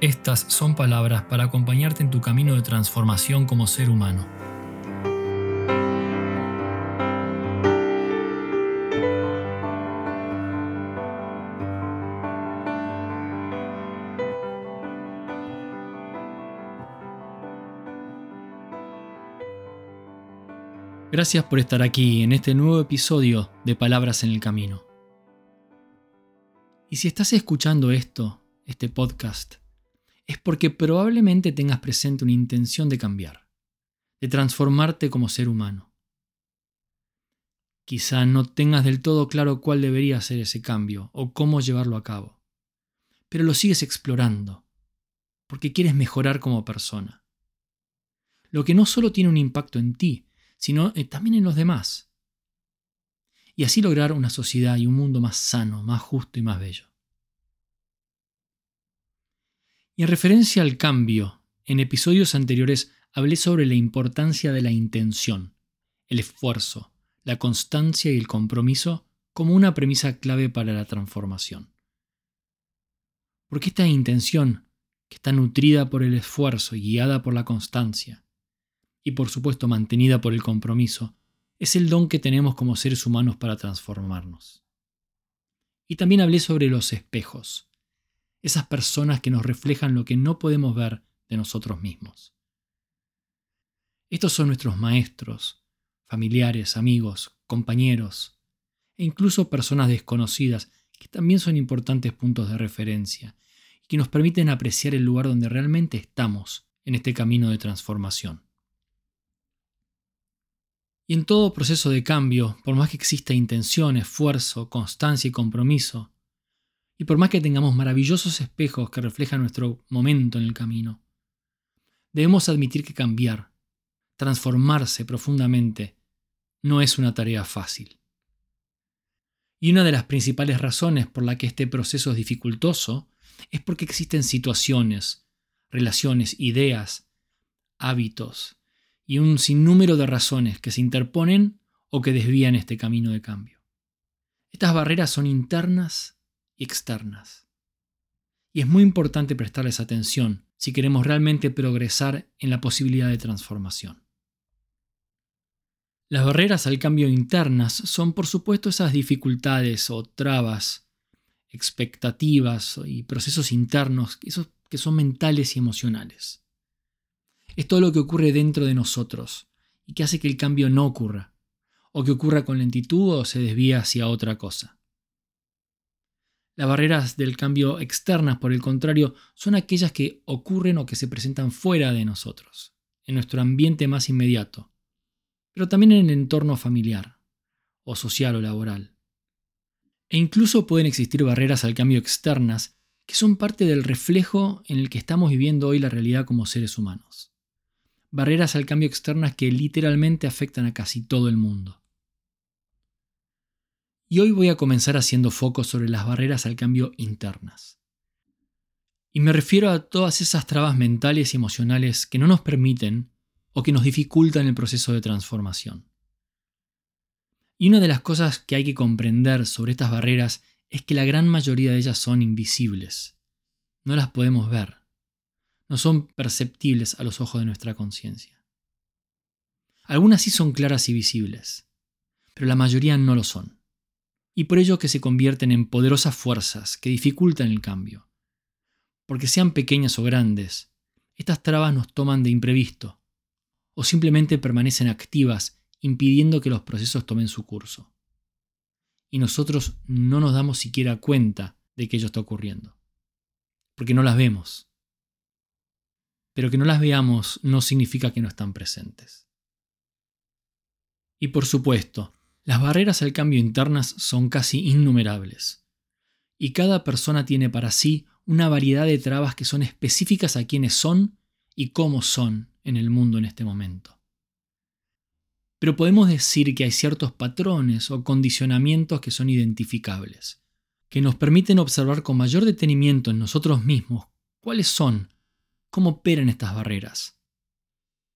estas son palabras para acompañarte en tu camino de transformación como ser humano. Gracias por estar aquí en este nuevo episodio de Palabras en el Camino. Y si estás escuchando esto, este podcast, es porque probablemente tengas presente una intención de cambiar, de transformarte como ser humano. Quizá no tengas del todo claro cuál debería ser ese cambio o cómo llevarlo a cabo, pero lo sigues explorando, porque quieres mejorar como persona. Lo que no solo tiene un impacto en ti, sino eh, también en los demás. Y así lograr una sociedad y un mundo más sano, más justo y más bello. Y en referencia al cambio, en episodios anteriores hablé sobre la importancia de la intención, el esfuerzo, la constancia y el compromiso como una premisa clave para la transformación. Porque esta intención, que está nutrida por el esfuerzo y guiada por la constancia, y por supuesto mantenida por el compromiso, es el don que tenemos como seres humanos para transformarnos. Y también hablé sobre los espejos, esas personas que nos reflejan lo que no podemos ver de nosotros mismos. Estos son nuestros maestros, familiares, amigos, compañeros e incluso personas desconocidas que también son importantes puntos de referencia y que nos permiten apreciar el lugar donde realmente estamos en este camino de transformación. Y en todo proceso de cambio, por más que exista intención, esfuerzo, constancia y compromiso, y por más que tengamos maravillosos espejos que reflejan nuestro momento en el camino, debemos admitir que cambiar, transformarse profundamente, no es una tarea fácil. Y una de las principales razones por la que este proceso es dificultoso es porque existen situaciones, relaciones, ideas, hábitos y un sinnúmero de razones que se interponen o que desvían este camino de cambio. Estas barreras son internas y externas. Y es muy importante prestarles atención si queremos realmente progresar en la posibilidad de transformación. Las barreras al cambio internas son por supuesto esas dificultades o trabas, expectativas y procesos internos que son mentales y emocionales. Es todo lo que ocurre dentro de nosotros y que hace que el cambio no ocurra, o que ocurra con lentitud o se desvía hacia otra cosa. Las barreras del cambio externas, por el contrario, son aquellas que ocurren o que se presentan fuera de nosotros, en nuestro ambiente más inmediato, pero también en el entorno familiar, o social o laboral. E incluso pueden existir barreras al cambio externas que son parte del reflejo en el que estamos viviendo hoy la realidad como seres humanos. Barreras al cambio externas que literalmente afectan a casi todo el mundo. Y hoy voy a comenzar haciendo foco sobre las barreras al cambio internas. Y me refiero a todas esas trabas mentales y emocionales que no nos permiten o que nos dificultan el proceso de transformación. Y una de las cosas que hay que comprender sobre estas barreras es que la gran mayoría de ellas son invisibles. No las podemos ver. No son perceptibles a los ojos de nuestra conciencia. Algunas sí son claras y visibles, pero la mayoría no lo son y por ello que se convierten en poderosas fuerzas que dificultan el cambio. Porque sean pequeñas o grandes, estas trabas nos toman de imprevisto, o simplemente permanecen activas impidiendo que los procesos tomen su curso. Y nosotros no nos damos siquiera cuenta de que ello está ocurriendo, porque no las vemos. Pero que no las veamos no significa que no están presentes. Y por supuesto, las barreras al cambio internas son casi innumerables, y cada persona tiene para sí una variedad de trabas que son específicas a quienes son y cómo son en el mundo en este momento. pero podemos decir que hay ciertos patrones o condicionamientos que son identificables, que nos permiten observar con mayor detenimiento en nosotros mismos cuáles son, cómo operan estas barreras.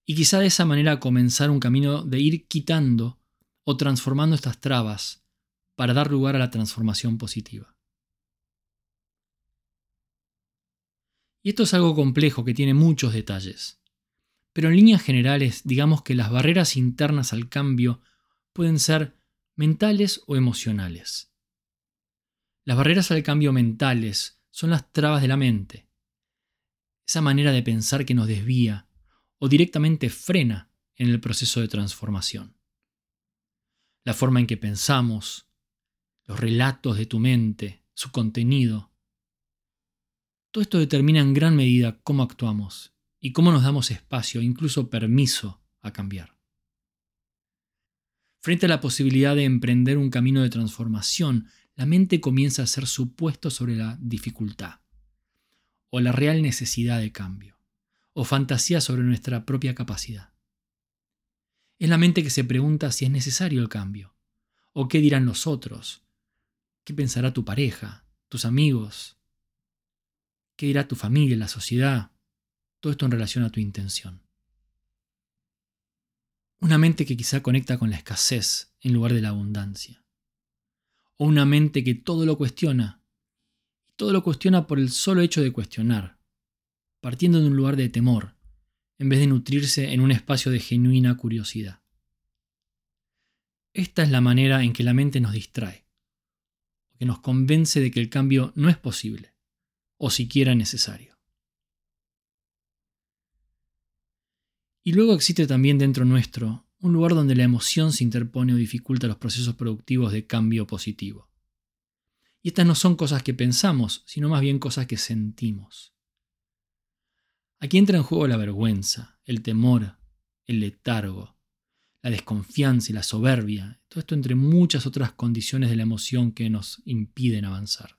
Y quizá de esa manera comenzar un camino de ir quitando o transformando estas trabas para dar lugar a la transformación positiva. Y esto es algo complejo que tiene muchos detalles. Pero en líneas generales, digamos que las barreras internas al cambio pueden ser mentales o emocionales. Las barreras al cambio mentales son las trabas de la mente. Esa manera de pensar que nos desvía o directamente frena en el proceso de transformación. La forma en que pensamos, los relatos de tu mente, su contenido, todo esto determina en gran medida cómo actuamos y cómo nos damos espacio, incluso permiso, a cambiar. Frente a la posibilidad de emprender un camino de transformación, la mente comienza a ser supuesto sobre la dificultad, o la real necesidad de cambio, o fantasía sobre nuestra propia capacidad. Es la mente que se pregunta si es necesario el cambio, o qué dirán los otros, qué pensará tu pareja, tus amigos, ¿Qué dirá tu familia, la sociedad? Todo esto en relación a tu intención. Una mente que quizá conecta con la escasez en lugar de la abundancia. O una mente que todo lo cuestiona. Todo lo cuestiona por el solo hecho de cuestionar, partiendo de un lugar de temor, en vez de nutrirse en un espacio de genuina curiosidad. Esta es la manera en que la mente nos distrae, que nos convence de que el cambio no es posible o siquiera necesario. Y luego existe también dentro nuestro un lugar donde la emoción se interpone o dificulta los procesos productivos de cambio positivo. Y estas no son cosas que pensamos, sino más bien cosas que sentimos. Aquí entra en juego la vergüenza, el temor, el letargo, la desconfianza y la soberbia, todo esto entre muchas otras condiciones de la emoción que nos impiden avanzar.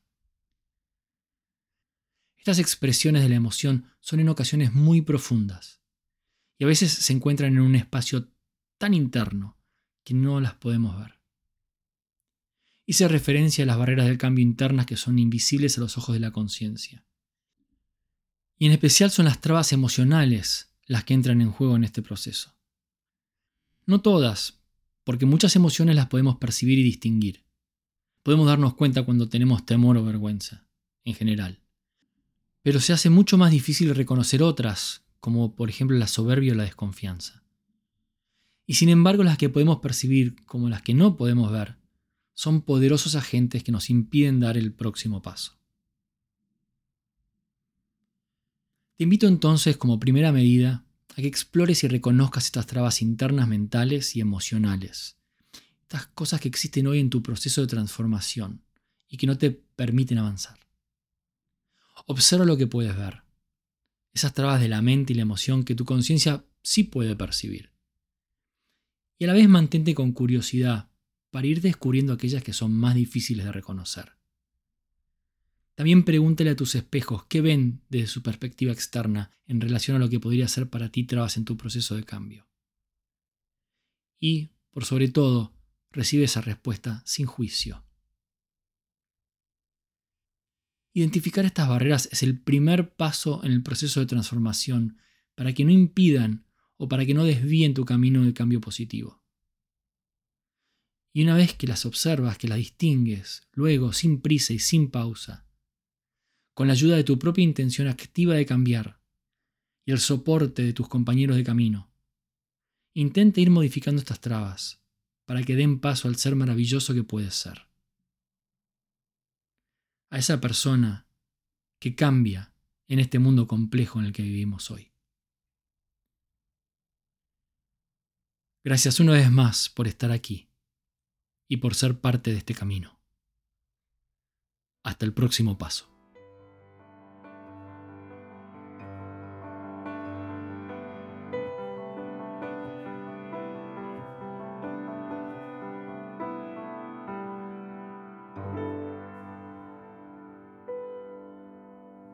Estas expresiones de la emoción son en ocasiones muy profundas y a veces se encuentran en un espacio tan interno que no las podemos ver. Hice referencia a las barreras del cambio internas que son invisibles a los ojos de la conciencia. Y en especial son las trabas emocionales las que entran en juego en este proceso. No todas, porque muchas emociones las podemos percibir y distinguir. Podemos darnos cuenta cuando tenemos temor o vergüenza, en general pero se hace mucho más difícil reconocer otras, como por ejemplo la soberbia o la desconfianza. Y sin embargo las que podemos percibir como las que no podemos ver, son poderosos agentes que nos impiden dar el próximo paso. Te invito entonces como primera medida a que explores y reconozcas estas trabas internas mentales y emocionales, estas cosas que existen hoy en tu proceso de transformación y que no te permiten avanzar. Observa lo que puedes ver. Esas trabas de la mente y la emoción que tu conciencia sí puede percibir. Y a la vez mantente con curiosidad para ir descubriendo aquellas que son más difíciles de reconocer. También pregúntale a tus espejos qué ven desde su perspectiva externa en relación a lo que podría ser para ti trabas en tu proceso de cambio. Y, por sobre todo, recibe esa respuesta sin juicio. Identificar estas barreras es el primer paso en el proceso de transformación para que no impidan o para que no desvíen tu camino de cambio positivo. Y una vez que las observas, que las distingues, luego, sin prisa y sin pausa, con la ayuda de tu propia intención activa de cambiar y el soporte de tus compañeros de camino, intenta ir modificando estas trabas para que den paso al ser maravilloso que puedes ser a esa persona que cambia en este mundo complejo en el que vivimos hoy. Gracias una vez más por estar aquí y por ser parte de este camino. Hasta el próximo paso.